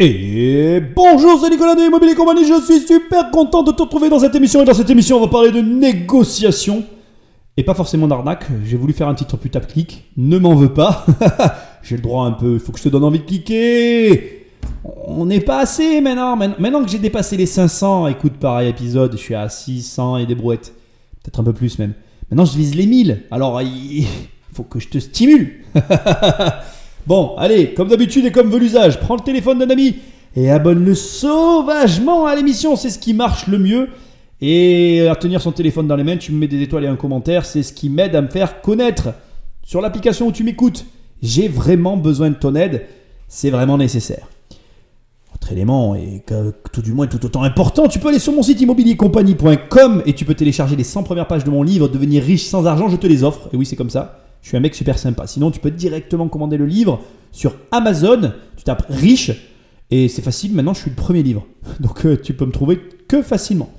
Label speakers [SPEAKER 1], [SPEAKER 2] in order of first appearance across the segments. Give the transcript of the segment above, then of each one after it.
[SPEAKER 1] Et bonjour, c'est Nicolas de Immobilier Compagnie, je suis super content de te retrouver dans cette émission. Et dans cette émission, on va parler de négociation. Et pas forcément d'arnaque, j'ai voulu faire un titre putaclic, ne m'en veux pas. j'ai le droit un peu, il faut que je te donne envie de cliquer. On n'est pas assez maintenant. Maintenant que j'ai dépassé les 500 écoute pareil épisode, je suis à 600 et des brouettes. Peut-être un peu plus même. Maintenant, je vise les 1000. Alors, il faut que je te stimule. Bon, allez, comme d'habitude et comme veut l'usage, prends le téléphone d'un ami et abonne-le sauvagement à l'émission, c'est ce qui marche le mieux. Et à tenir son téléphone dans les mains, tu me mets des étoiles et un commentaire, c'est ce qui m'aide à me faire connaître sur l'application où tu m'écoutes. J'ai vraiment besoin de ton aide, c'est vraiment nécessaire. Autre élément, et tout du moins tout autant important, tu peux aller sur mon site immobiliercompagnie.com et tu peux télécharger les 100 premières pages de mon livre Devenir riche sans argent, je te les offre. Et oui, c'est comme ça. Je suis un mec super sympa. Sinon, tu peux directement commander le livre sur Amazon. Tu tapes riche et c'est facile. Maintenant, je suis le premier livre. Donc, euh, tu peux me trouver que facilement.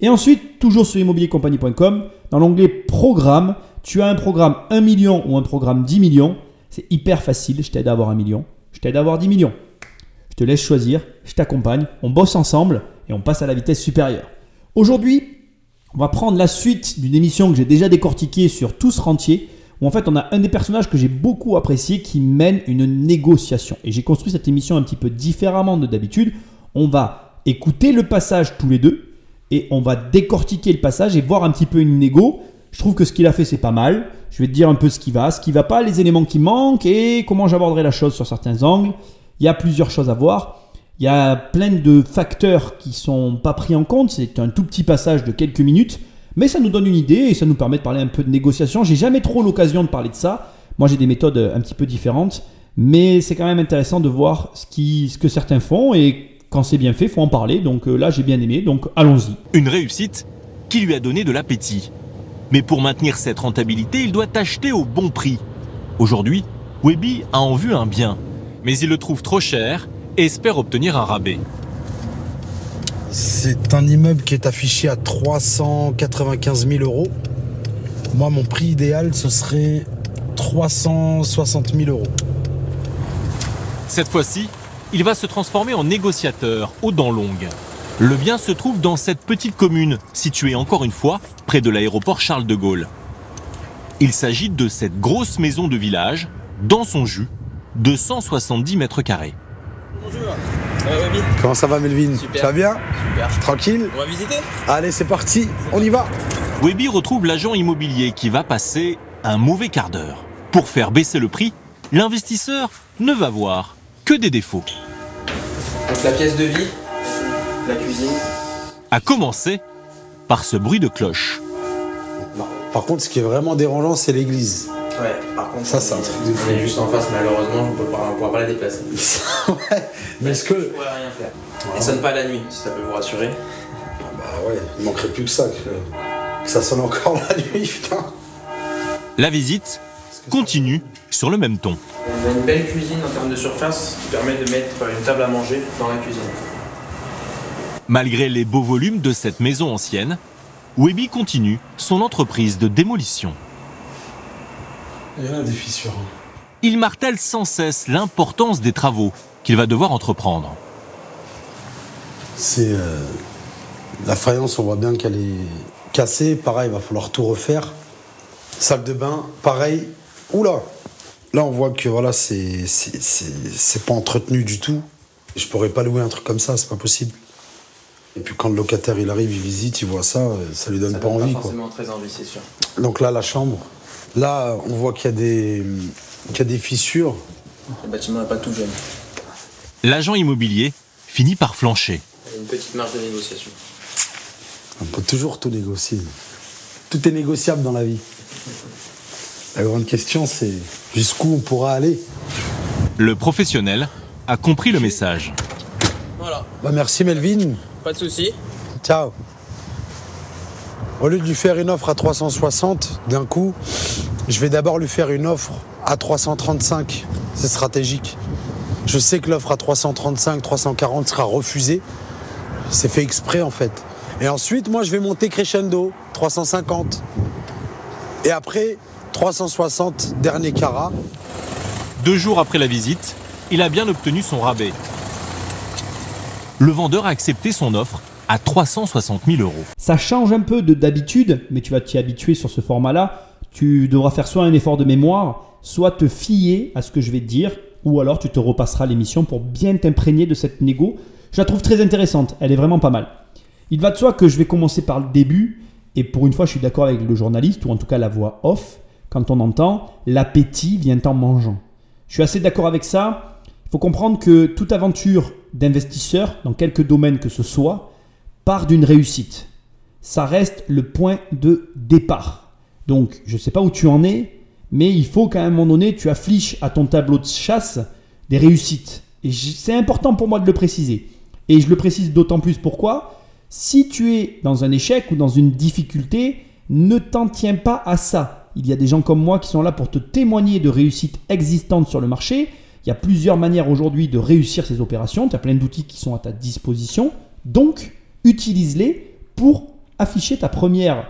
[SPEAKER 1] Et ensuite, toujours sur immobiliercompagnie.com, dans l'onglet programme, tu as un programme 1 million ou un programme 10 millions. C'est hyper facile. Je t'aide à avoir un million. Je t'aide à avoir 10 millions. Je te laisse choisir. Je t'accompagne. On bosse ensemble et on passe à la vitesse supérieure. Aujourd'hui, on va prendre la suite d'une émission que j'ai déjà décortiquée sur Tous Rentiers où en fait on a un des personnages que j'ai beaucoup apprécié qui mène une négociation. Et j'ai construit cette émission un petit peu différemment de d'habitude. On va écouter le passage tous les deux et on va décortiquer le passage et voir un petit peu une négo. Je trouve que ce qu'il a fait c'est pas mal. Je vais te dire un peu ce qui va, ce qui va pas, les éléments qui manquent et comment j'aborderai la chose sur certains angles. Il y a plusieurs choses à voir. Il y a plein de facteurs qui sont pas pris en compte. C'est un tout petit passage de quelques minutes. Mais ça nous donne une idée et ça nous permet de parler un peu de négociation. J'ai jamais trop l'occasion de parler de ça. Moi, j'ai des méthodes un petit peu différentes, mais c'est quand même intéressant de voir ce que certains font et quand c'est bien fait, faut en parler. Donc euh, là, j'ai bien aimé. Donc allons-y.
[SPEAKER 2] Une réussite qui lui a donné de l'appétit. Mais pour maintenir cette rentabilité, il doit acheter au bon prix. Aujourd'hui, Webby a en vue un bien, mais il le trouve trop cher et espère obtenir un rabais.
[SPEAKER 3] C'est un immeuble qui est affiché à 395 000 euros. Moi, mon prix idéal, ce serait 360 000 euros.
[SPEAKER 2] Cette fois-ci, il va se transformer en négociateur aux dents longues. Le bien se trouve dans cette petite commune, située encore une fois près de l'aéroport Charles de Gaulle. Il s'agit de cette grosse maison de village, dans son jus, de 170 mètres carrés.
[SPEAKER 4] Bonjour.
[SPEAKER 3] Comment ça va Melvin?
[SPEAKER 4] Super.
[SPEAKER 3] Ça va bien?
[SPEAKER 4] Super.
[SPEAKER 3] Tranquille?
[SPEAKER 4] On va visiter?
[SPEAKER 3] Allez, c'est parti, on y va
[SPEAKER 2] Webby retrouve l'agent immobilier qui va passer un mauvais quart d'heure. Pour faire baisser le prix, l'investisseur ne va voir que des défauts.
[SPEAKER 4] Donc la pièce de vie, la cuisine.
[SPEAKER 2] À commencer par ce bruit de cloche.
[SPEAKER 3] Par contre, ce qui est vraiment dérangeant, c'est l'église.
[SPEAKER 4] Ouais, par contre,
[SPEAKER 3] Ça, c'est un truc de fou.
[SPEAKER 4] On est juste en face, malheureusement, on on pourra pas la déplacer.
[SPEAKER 3] ouais, mais est-ce que...
[SPEAKER 4] Je pourrais rien faire. Elle sonne pas la nuit, si ça peut vous rassurer.
[SPEAKER 3] Bah ouais, il manquerait plus que ça, que, que ça sonne encore la nuit, putain.
[SPEAKER 2] La visite continue sur le même ton.
[SPEAKER 4] On a une belle cuisine en termes de surface qui permet de mettre une table à manger dans la cuisine.
[SPEAKER 2] Malgré les beaux volumes de cette maison ancienne, Webby continue son entreprise de démolition.
[SPEAKER 3] Il y en a des fissures. hein.
[SPEAKER 2] Il martèle sans cesse l'importance des travaux qu'il va devoir entreprendre.
[SPEAKER 3] C'est... euh, la faïence, on voit bien qu'elle est cassée. Pareil, il va falloir tout refaire. Salle de bain, pareil. Oula Là, on voit que voilà, c'est c'est- c'est- c'est pas entretenu du tout. Je pourrais pas louer un truc comme ça, c'est pas possible. Et puis quand le locataire il arrive, il visite, il voit ça, euh, ça lui donne
[SPEAKER 4] Ça
[SPEAKER 3] pas
[SPEAKER 4] donne
[SPEAKER 3] envie.
[SPEAKER 4] pas
[SPEAKER 3] Quoi.
[SPEAKER 4] forcément très envie, c'est sûr.
[SPEAKER 3] Donc là, la chambre. Là, on voit qu'il y, a des- qu'il y a des fissures.
[SPEAKER 4] Le bâtiment n'est pas tout jeune.
[SPEAKER 2] L'agent immobilier finit par flancher.
[SPEAKER 4] Il y a une petite marge de négociation.
[SPEAKER 3] On peut toujours tout négocier. Tout est négociable dans la vie. La grande question, c'est jusqu'où on pourra aller.
[SPEAKER 2] Le professionnel a compris le message.
[SPEAKER 4] Voilà,
[SPEAKER 3] Bah merci Melvin.
[SPEAKER 4] pas de soucis.
[SPEAKER 3] Ciao. Au lieu de lui faire une offre à 360 d'un coup, je vais d'abord lui faire une offre à 335. C'est stratégique. Je sais que l'offre à 335, 340 sera refusée. C'est fait exprès en fait. Et ensuite, moi, je vais monter crescendo, 350. Et après, 360, dernier carat.
[SPEAKER 2] Deux jours après la visite, il a bien obtenu son rabais. le vendeur a accepté son offre à 360 000 euros.
[SPEAKER 1] Ça change un peu de d'habitude, mais tu vas t'y habituer sur ce format-là. Tu devras faire soit un effort de mémoire, soit te fier à ce que je vais te dire, ou alors tu te repasseras l'émission pour bien t'imprégner de cette négo. Je la trouve très intéressante, elle est vraiment pas mal. Il va de soi que je vais commencer par le début, et pour une fois je suis d'accord avec le journaliste, ou en tout cas la voix off, quand on entend l'appétit vient en mangeant. Je suis assez d'accord avec ça. Il faut comprendre que toute aventure d'investisseur, dans quelque domaine que ce soit, part d'une réussite. Ça reste le point de départ. Donc, je ne sais pas où tu en es, mais il faut qu'à un moment donné, tu affiches à ton tableau de chasse des réussites. Et c'est important pour moi de le préciser. Et je le précise d'autant plus pourquoi? Si tu es dans un échec ou dans une difficulté, ne t'en tiens pas à ça. Il y a des gens comme moi qui sont là pour te témoigner de réussites existantes sur le marché. Il y a plusieurs manières aujourd'hui de réussir ces opérations. Tu as plein d'outils qui sont à ta disposition. Donc, utilise-les pour afficher ta première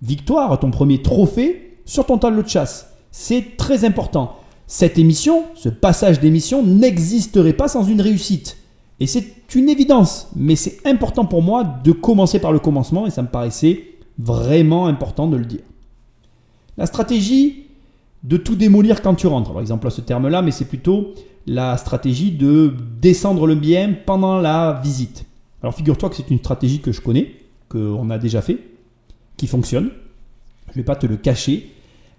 [SPEAKER 1] victoire, ton premier trophée sur ton tableau de chasse. C'est très important. Cette émission, ce passage d'émission n'existerait pas sans une réussite. Et c'est une évidence, mais c'est important pour moi de commencer par le commencement et ça me paraissait vraiment important de le dire. La stratégie de tout démolir quand tu rentres, par exemple à ce terme-là, mais c'est plutôt la stratégie de descendre le bien pendant la visite. Alors figure-toi que c'est une stratégie que je connais, qu'on a déjà fait, qui fonctionne. Je ne vais pas te le cacher,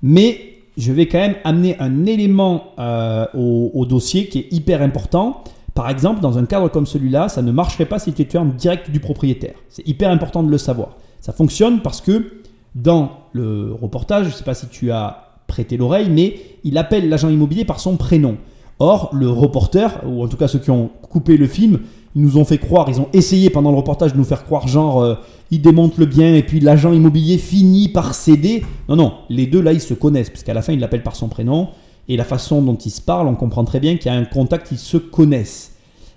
[SPEAKER 1] mais je vais quand même amener un élément euh, au, dossier qui est hyper important. Par exemple, dans un cadre comme celui-là, ça ne marcherait pas si tu étais en direct du propriétaire. C'est hyper important de le savoir. Ça fonctionne parce que dans le reportage, je ne sais pas si tu as prêté l'oreille, mais il appelle l'agent immobilier par son prénom. Or, le reporter, ou en tout cas ceux qui ont coupé le film, ils nous ont fait croire, ils ont essayé pendant le reportage de nous faire croire, genre, euh, ils démontent le bien et puis l'agent immobilier finit par céder. Non, non, les deux là, ils se connaissent, parce qu'à la fin, il l'appelle par son prénom, et la façon dont ils se parlent, on comprend très bien qu'il y a un contact, ils se connaissent.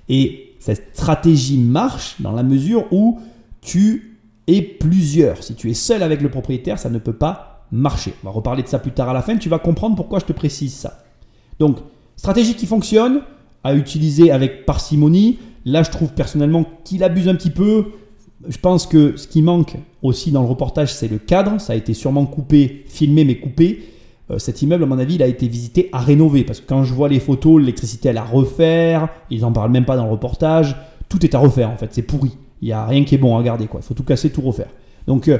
[SPEAKER 1] Et cette stratégie marche dans la mesure où tu es plusieurs. Si tu es seul avec le propriétaire, ça ne peut pas marcher. On va reparler de ça plus tard à la fin, tu vas comprendre pourquoi je te précise ça. Donc, stratégie qui fonctionne, à utiliser avec parcimonie. Là, je trouve personnellement qu'il abuse un petit peu. Je pense que ce qui manque aussi dans le reportage, c'est le cadre. Ça a été sûrement coupé, filmé, mais coupé. Euh, cet immeuble, à mon avis, il a été visité à rénover. Parce que quand je vois les photos, l'électricité, elle à refaire. Ils n'en parlent même pas dans le reportage. Tout est à refaire, en fait. C'est pourri. Il n'y a rien qui est bon à regarder. Quoi. Il faut tout casser, tout refaire. Donc, euh,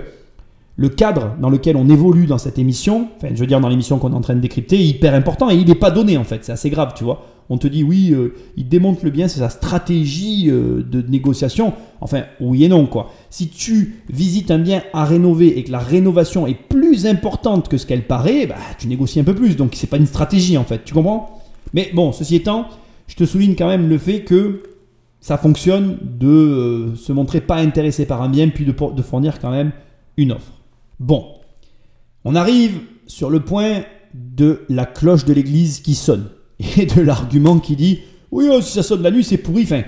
[SPEAKER 1] le cadre dans lequel on évolue dans cette émission, enfin, je veux dire, dans l'émission qu'on est en train de décrypter, est hyper important et il n'est pas donné, en fait. C'est assez grave, tu vois on te dit oui, euh, il démonte le bien, c'est sa stratégie euh, de négociation. Enfin, oui et non, quoi. Si tu visites un bien à rénover et que la rénovation est plus importante que ce qu'elle paraît, bah, tu négocies un peu plus. Donc, c'est pas une stratégie, en fait. Tu comprends? Mais bon, ceci étant, je te souligne quand même le fait que ça fonctionne de euh, se montrer pas intéressé par un bien, puis de, de fournir quand même une offre. Bon, on arrive sur le point de la cloche de l'église qui sonne et de l'argument qui dit oui, oh, si ça sonne la nuit, c'est pourri. Enfin,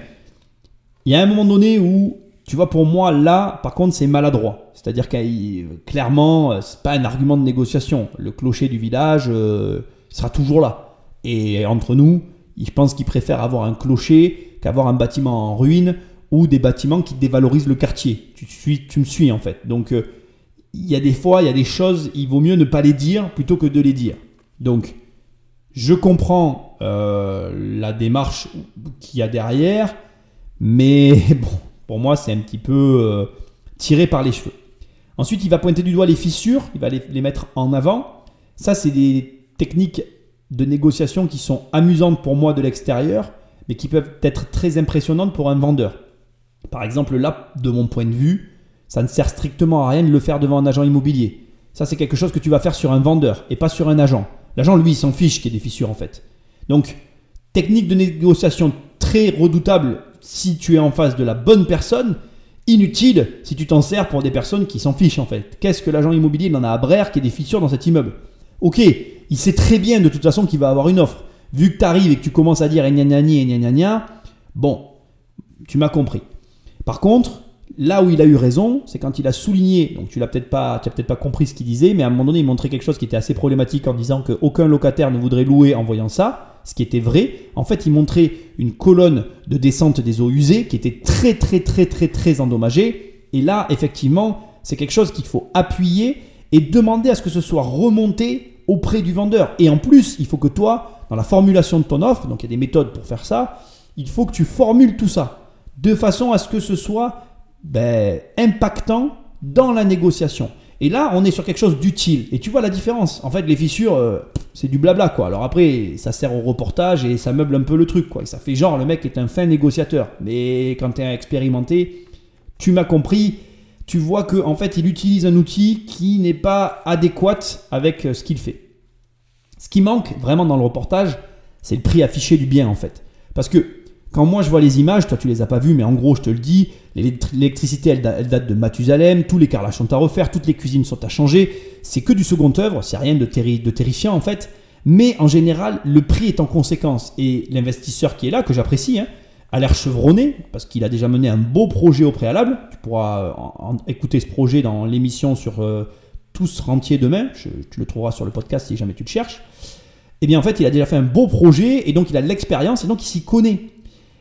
[SPEAKER 1] il y a un moment donné où, tu vois, pour moi, là, par contre, c'est maladroit. C'est-à-dire que clairement, euh, c'est pas un argument de négociation. Le clocher du village euh, sera toujours là. Et entre nous, je pense qu'ils préfèrent avoir un clocher qu'avoir un bâtiment en ruine ou des bâtiments qui dévalorisent le quartier. Tu, me suis en fait. Donc, euh, il y a des fois, il y a des choses, il vaut mieux ne pas les dire plutôt que de les dire. Donc, je comprends euh, la démarche qu'il y a derrière, mais bon, pour moi, c'est un petit peu euh, tiré par les cheveux. Ensuite, il va pointer du doigt les fissures, il va les, mettre en avant. Ça, c'est des techniques de négociation qui sont amusantes pour moi de l'extérieur, mais qui peuvent être très impressionnantes pour un vendeur. Par exemple, là, de mon point de vue, ça ne sert strictement à rien de le faire devant un agent immobilier. Ça, c'est quelque chose que tu vas faire sur un vendeur et pas sur un agent. L'agent, lui, il s'en fiche qu'il y ait des fissures en fait. Donc, technique de négociation très redoutable si tu es en face de la bonne personne, inutile si tu t'en sers pour des personnes qui s'en fichent en fait. Qu'est-ce que l'agent immobilier il a à braire qu'il y ait des fissures dans cet immeuble? Ok, il sait très bien de toute façon qu'il va avoir une offre. Vu que tu arrives et que tu commences à dire gna gna gna gna gna bon, tu m'as compris. Par contre, là où il a eu raison, c'est quand il a souligné, donc tu l'as peut-être pas, peut-être pas compris ce qu'il disait, mais à un moment donné, il montrait quelque chose qui était assez problématique en disant qu'aucun locataire ne voudrait louer en voyant ça, ce qui était vrai. En fait, il montrait une colonne de descente des eaux usées qui était très très très très très endommagée. Et là, effectivement, c'est quelque chose qu'il faut appuyer et demander à ce que ce soit remonté auprès du vendeur. Et en plus, il faut que toi, dans la formulation de ton offre, donc il y a des méthodes pour faire ça, il faut que tu formules tout ça de façon à ce que ce soit ben, impactant dans la négociation. Et là, on est sur quelque chose d'utile. Et tu vois la différence. En fait, les fissures, euh, c'est du blabla, quoi. Alors après, ça sert au reportage et ça meuble un peu le truc, quoi. Et ça fait genre, le mec est un fin négociateur. Mais quand tu es expérimenté, tu m'as compris. Tu vois que en fait, il utilise un outil qui n'est pas adéquat avec euh, ce qu'il fait. Ce qui manque vraiment dans le reportage, c'est le prix affiché du bien, en fait. Parce que quand moi je vois les images, toi tu les as pas vues, mais en gros je te le dis, l'électricité elle, date de Mathusalem, tous les carrelages sont à refaire, toutes les cuisines sont à changer, c'est que du second œuvre, c'est rien de, terrifiant en fait, mais en général le prix est en conséquence. Et l'investisseur qui est là, que j'apprécie, hein, a l'air chevronné parce qu'il a déjà mené un beau projet au préalable, tu pourras écouter ce projet dans l'émission sur euh, Tous Rentiers demain, tu le trouveras sur le podcast si jamais tu le cherches. Et eh bien en fait il a déjà fait un beau projet et donc il a de l'expérience et donc il s'y connaît.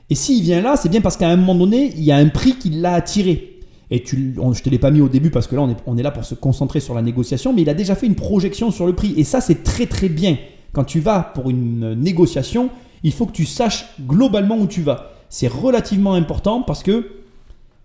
[SPEAKER 1] Et s'il vient là, c'est bien parce qu'à un moment donné, il y a un prix qui l'a attiré. Et tu, je ne te l'ai pas mis au début parce que là, on est, là pour se concentrer sur la négociation, mais il a déjà fait une projection sur le prix. Et ça, c'est très très bien. Quand tu vas pour une négociation, il faut que tu saches globalement où tu vas. C'est relativement important parce que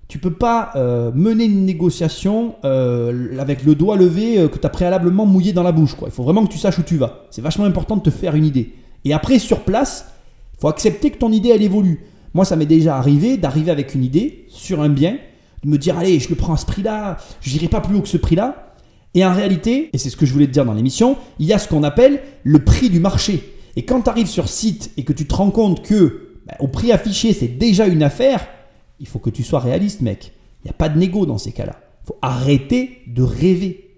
[SPEAKER 1] tu peux pas euh, mener une négociation euh, avec le doigt levé euh, que tu as préalablement mouillé dans la bouche. Il faut vraiment que tu saches où tu vas. C'est vachement important de te faire une idée. Et après, sur place, il faut accepter que ton idée, elle évolue. Moi, ça m'est déjà arrivé d'arriver avec une idée sur un bien, de me dire, allez, je le prends à ce prix-là, je n'irai pas plus haut que ce prix-là. Et en réalité, et c'est ce que je voulais te dire dans l'émission, il y a ce qu'on appelle le prix du marché. Et quand tu arrives sur site et que tu te rends compte que bah, au prix affiché, c'est déjà une affaire, il faut que tu sois réaliste, mec. Il n'y a pas de négo dans ces cas-là. Il faut arrêter de rêver.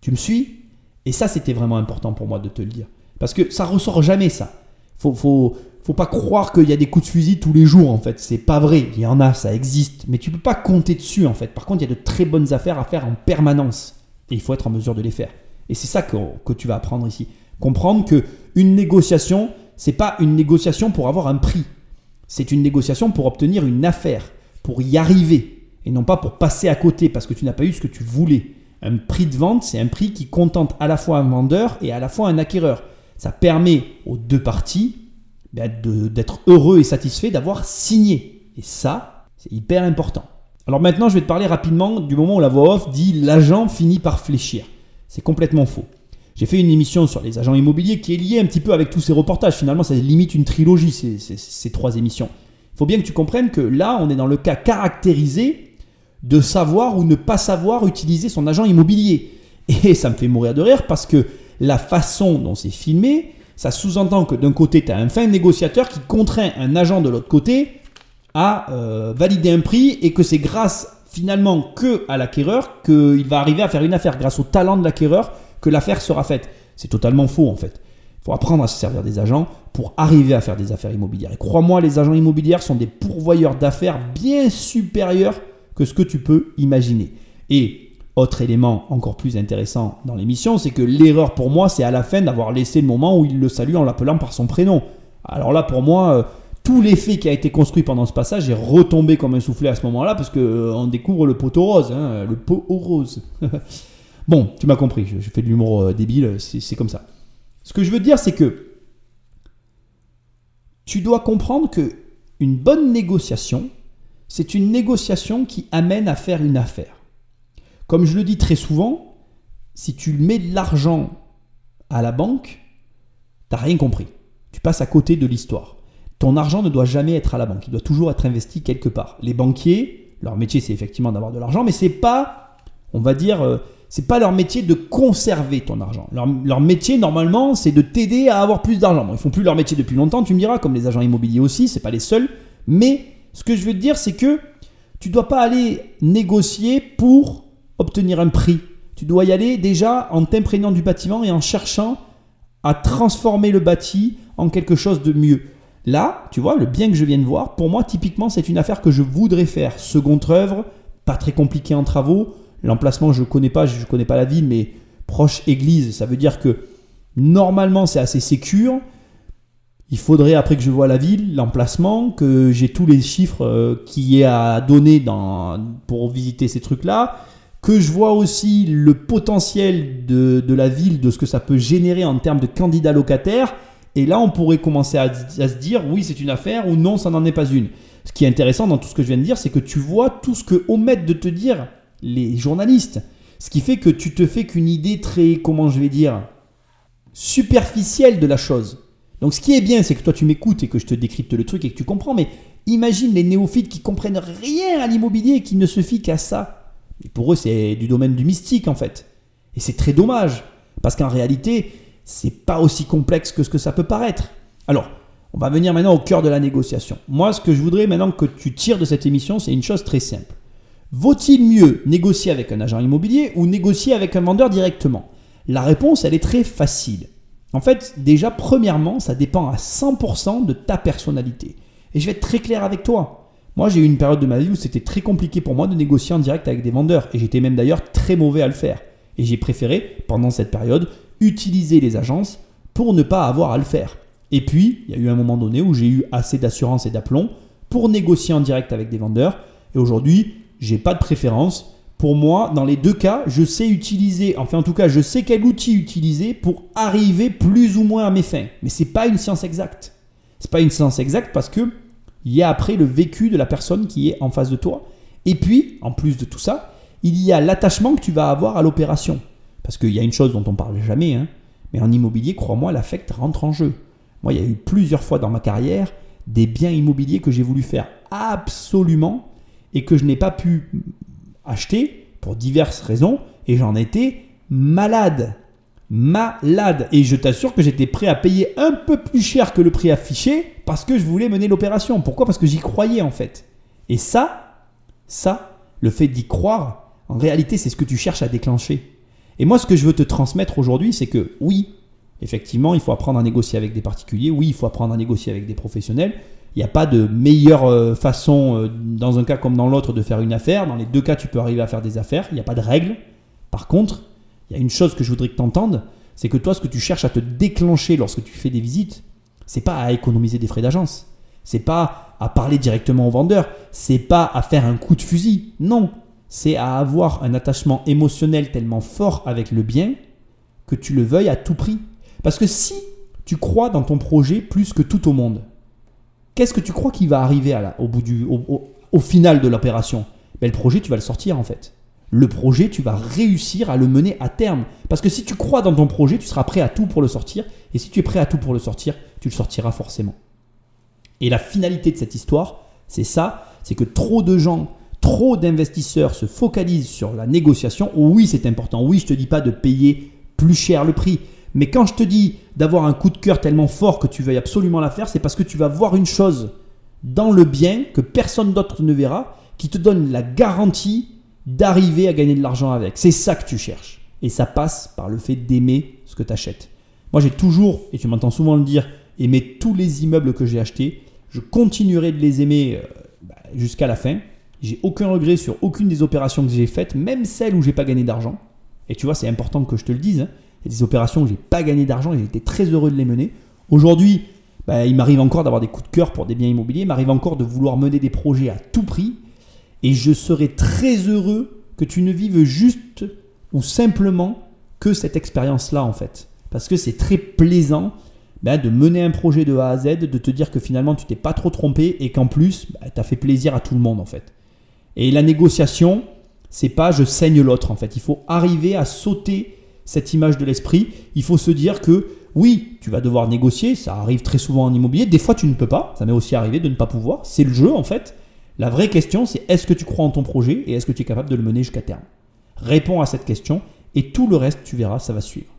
[SPEAKER 1] Tu me suis? Et ça, c'était vraiment important pour moi de te le dire. Parce que ça ressort jamais, ça. Faut, faut, faut pas croire qu'il y a des coups de fusil tous les jours en fait. C'est pas vrai. Il y en a, ça existe. Mais tu peux pas compter dessus en fait. Par contre, il y a de très bonnes affaires à faire en permanence. Et il faut être en mesure de les faire. Et c'est ça que, que, tu vas apprendre ici. Comprendre que une négociation, c'est pas une négociation pour avoir un prix. C'est une négociation pour obtenir une affaire, pour y arriver. Et non pas pour passer à côté parce que tu n'as pas eu ce que tu voulais. Un prix de vente, c'est un prix qui contente à la fois un vendeur et à la fois un acquéreur. Ça permet aux deux parties d'être heureux et satisfait d'avoir signé. Et ça, c'est hyper important. Alors maintenant, je vais te parler rapidement du moment où la voix off dit l'agent finit par fléchir. C'est complètement faux. J'ai fait une émission sur les agents immobiliers qui est liée un petit peu avec tous ces reportages. Finalement, ça limite une trilogie, ces, ces trois émissions. Il faut bien que tu comprennes que là, on est dans le cas caractérisé de savoir ou ne pas savoir utiliser son agent immobilier. Et ça me fait mourir de rire parce que la façon dont c'est filmé, ça sous-entend que d'un côté, tu as un fin négociateur qui contraint un agent de l'autre côté à euh, valider un prix et que c'est grâce finalement que à l'acquéreur qu'il va arriver à faire une affaire, grâce au talent de l'acquéreur que l'affaire sera faite. C'est totalement faux en fait. Il faut apprendre à se servir des agents pour arriver à faire des affaires immobilières. Et crois-moi, les agents immobiliers sont des pourvoyeurs d'affaires bien supérieurs que ce que tu peux imaginer. Et autre élément encore plus intéressant dans l'émission, c'est que l'erreur pour moi, c'est à la fin d'avoir laissé le moment où il le salue en l'appelant par son prénom. Alors là, pour moi, euh, tout l'effet qui a été construit pendant ce passage est retombé comme un soufflé à ce moment-là, parce qu'on euh, découvre le poteau rose, hein, le pot au rose. bon, tu m'as compris, je, fais de l'humour euh, débile, c'est comme ça. Ce que je veux dire, c'est que tu dois comprendre que une bonne négociation, c'est une négociation qui amène à faire une affaire. Comme je le dis très souvent, si tu mets de l'argent à la banque, tu n'as rien compris. Tu passes à côté de l'histoire. Ton argent ne doit jamais être à la banque, il doit toujours être investi quelque part. Les banquiers, leur métier c'est effectivement d'avoir de l'argent, mais c'est pas, on va dire, euh, c'est pas leur métier de conserver ton argent. Leur, métier normalement c'est de t'aider à avoir plus d'argent. Bon, ils font plus leur métier depuis longtemps, tu me diras, comme les agents immobiliers aussi, c'est pas les seuls. Mais ce que je veux te dire c'est que tu dois pas aller négocier pour obtenir un prix. Tu dois y aller déjà en t'imprégnant du bâtiment et en cherchant à transformer le bâti en quelque chose de mieux. Là, tu vois, le bien que je viens de voir, pour moi, typiquement, c'est une affaire que je voudrais faire. Seconde œuvre, pas très compliqué en travaux. L'emplacement, je ne connais pas, je ne connais pas la ville, mais proche église, ça veut dire que normalement c'est assez sécure. Il faudrait, après que je vois la ville, l'emplacement, que j'ai tous les chiffres euh, qu'il y a à donner pour visiter ces trucs-là, que je vois aussi le potentiel de, de, la ville, de ce que ça peut générer en termes de candidats locataires. Et là, on pourrait commencer à, se dire, oui, c'est une affaire ou non, ça n'en est pas une. Ce qui est intéressant dans tout ce que je viens de dire, c'est que tu vois tout ce que omettent de te dire les journalistes. Ce qui fait que tu te fais qu'une idée très, comment je vais dire, superficielle de la chose. Donc ce qui est bien, c'est que toi tu m'écoutes et que je te décrypte le truc et que tu comprends, mais imagine les néophytes qui comprennent rien à l'immobilier et qui ne se fient qu'à ça. Pour eux, c'est du domaine du mystique en fait. Et c'est très dommage, parce qu'en réalité, c'est pas aussi complexe que ce que ça peut paraître. Alors, on va venir maintenant au cœur de la négociation. Moi, ce que je voudrais maintenant que tu tires de cette émission, c'est une chose très simple. Vaut-il mieux négocier avec un agent immobilier ou négocier avec un vendeur directement? La réponse, elle est très facile. En fait, déjà, premièrement, ça dépend à 100% de ta personnalité. Et je vais être très clair avec toi. Moi, j'ai eu une période de ma vie où c'était très compliqué pour moi de négocier en direct avec des vendeurs. Et j'étais même d'ailleurs très mauvais à le faire. Et j'ai préféré, pendant cette période, utiliser les agences pour ne pas avoir à le faire. Et puis, il y a eu un moment donné où j'ai eu assez d'assurance et d'aplomb pour négocier en direct avec des vendeurs. Et aujourd'hui, j'ai pas de préférence. Pour moi, dans les deux cas, je sais utiliser, enfin en tout cas, je sais quel outil utiliser pour arriver plus ou moins à mes fins. Mais c'est pas une science exacte. C'est pas une science exacte parce que il y a après le vécu de la personne qui est en face de toi. Et puis, en plus de tout ça, il y a l'attachement que tu vas avoir à l'opération. Parce qu'il y a une chose dont on parle jamais, hein, mais en immobilier, crois-moi, l'affect rentre en jeu. Moi, il y a eu plusieurs fois dans ma carrière des biens immobiliers que j'ai voulu faire absolument et que je n'ai pas pu acheter pour diverses raisons et j'en étais malade. Malade. Et je t'assure que j'étais prêt à payer un peu plus cher que le prix affiché parce que je voulais mener l'opération. Pourquoi? Parce que j'y croyais en fait. Et ça, ça, le fait d'y croire, en réalité, c'est ce que tu cherches à déclencher. Et moi, ce que je veux te transmettre aujourd'hui, c'est que oui, effectivement, il faut apprendre à négocier avec des particuliers. Oui, il faut apprendre à négocier avec des professionnels. Il n'y a pas de meilleure euh, façon, euh, dans un cas comme dans l'autre, de faire une affaire. Dans les deux cas, tu peux arriver à faire des affaires. Il n'y a pas de règle. Par contre, il y a une chose que je voudrais que tu entendes, c'est que toi, ce que tu cherches à te déclencher lorsque tu fais des visites, c'est pas à économiser des frais d'agence. C'est pas à parler directement au vendeur. C'est pas à faire un coup de fusil. Non. C'est à avoir un attachement émotionnel tellement fort avec le bien que tu le veuilles à tout prix. Parce que si tu crois dans ton projet plus que tout au monde, qu'est-ce que tu crois qui va arriver au, final de l'opération? Ben, Le projet, tu vas le sortir en fait. Le projet, tu vas réussir à le mener à terme. Parce que si tu crois dans ton projet, tu seras prêt à tout pour le sortir. Et si tu es prêt à tout pour le sortir, tu le sortiras forcément. Et la finalité de cette histoire, c'est ça, c'est que trop de gens, trop d'investisseurs se focalisent sur la négociation. Oui, c'est important. Oui, je ne te dis pas de payer plus cher le prix. Mais quand je te dis d'avoir un coup de cœur tellement fort que tu veuilles absolument la faire, c'est parce que tu vas voir une chose dans le bien que personne d'autre ne verra, qui te donne la garantie d'arriver à gagner de l'argent avec. C'est ça que tu cherches. Et ça passe par le fait d'aimer ce que tu achètes. Moi, j'ai toujours, et tu m'entends souvent le dire, aimé tous les immeubles que j'ai achetés. Je continuerai de les aimer euh, bah, jusqu'à la fin. J'ai aucun regret sur aucune des opérations que j'ai faites, même celles où j'ai pas gagné d'argent. Et tu vois, c'est important que je te le dise. Hein. Il y a des opérations où j'ai pas gagné d'argent et j'ai été très heureux de les mener. Aujourd'hui, bah, il m'arrive encore d'avoir des coups de cœur pour des biens immobiliers. Il m'arrive encore de vouloir mener des projets à tout prix. Et je serais très heureux que tu ne vives juste ou simplement que cette expérience-là, en fait. Parce que c'est très plaisant bah, de mener un projet de A à Z, de te dire que finalement tu t'es pas trop trompé et qu'en plus, bah, tu as fait plaisir à tout le monde, en fait. Et la négociation, c'est pas je saigne l'autre, en fait. Il faut arriver à sauter cette image de l'esprit, il faut se dire que oui, tu vas devoir négocier, ça arrive très souvent en immobilier, des fois tu ne peux pas, ça m'est aussi arrivé de ne pas pouvoir, c'est le jeu en fait. La vraie question c'est est-ce que tu crois en ton projet et est-ce que tu es capable de le mener jusqu'à terme? Réponds à cette question et tout le reste, tu verras, ça va suivre.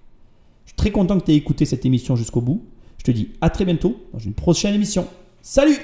[SPEAKER 1] Je suis très content que tu aies écouté cette émission jusqu'au bout. Je te dis à très bientôt dans une prochaine émission. Salut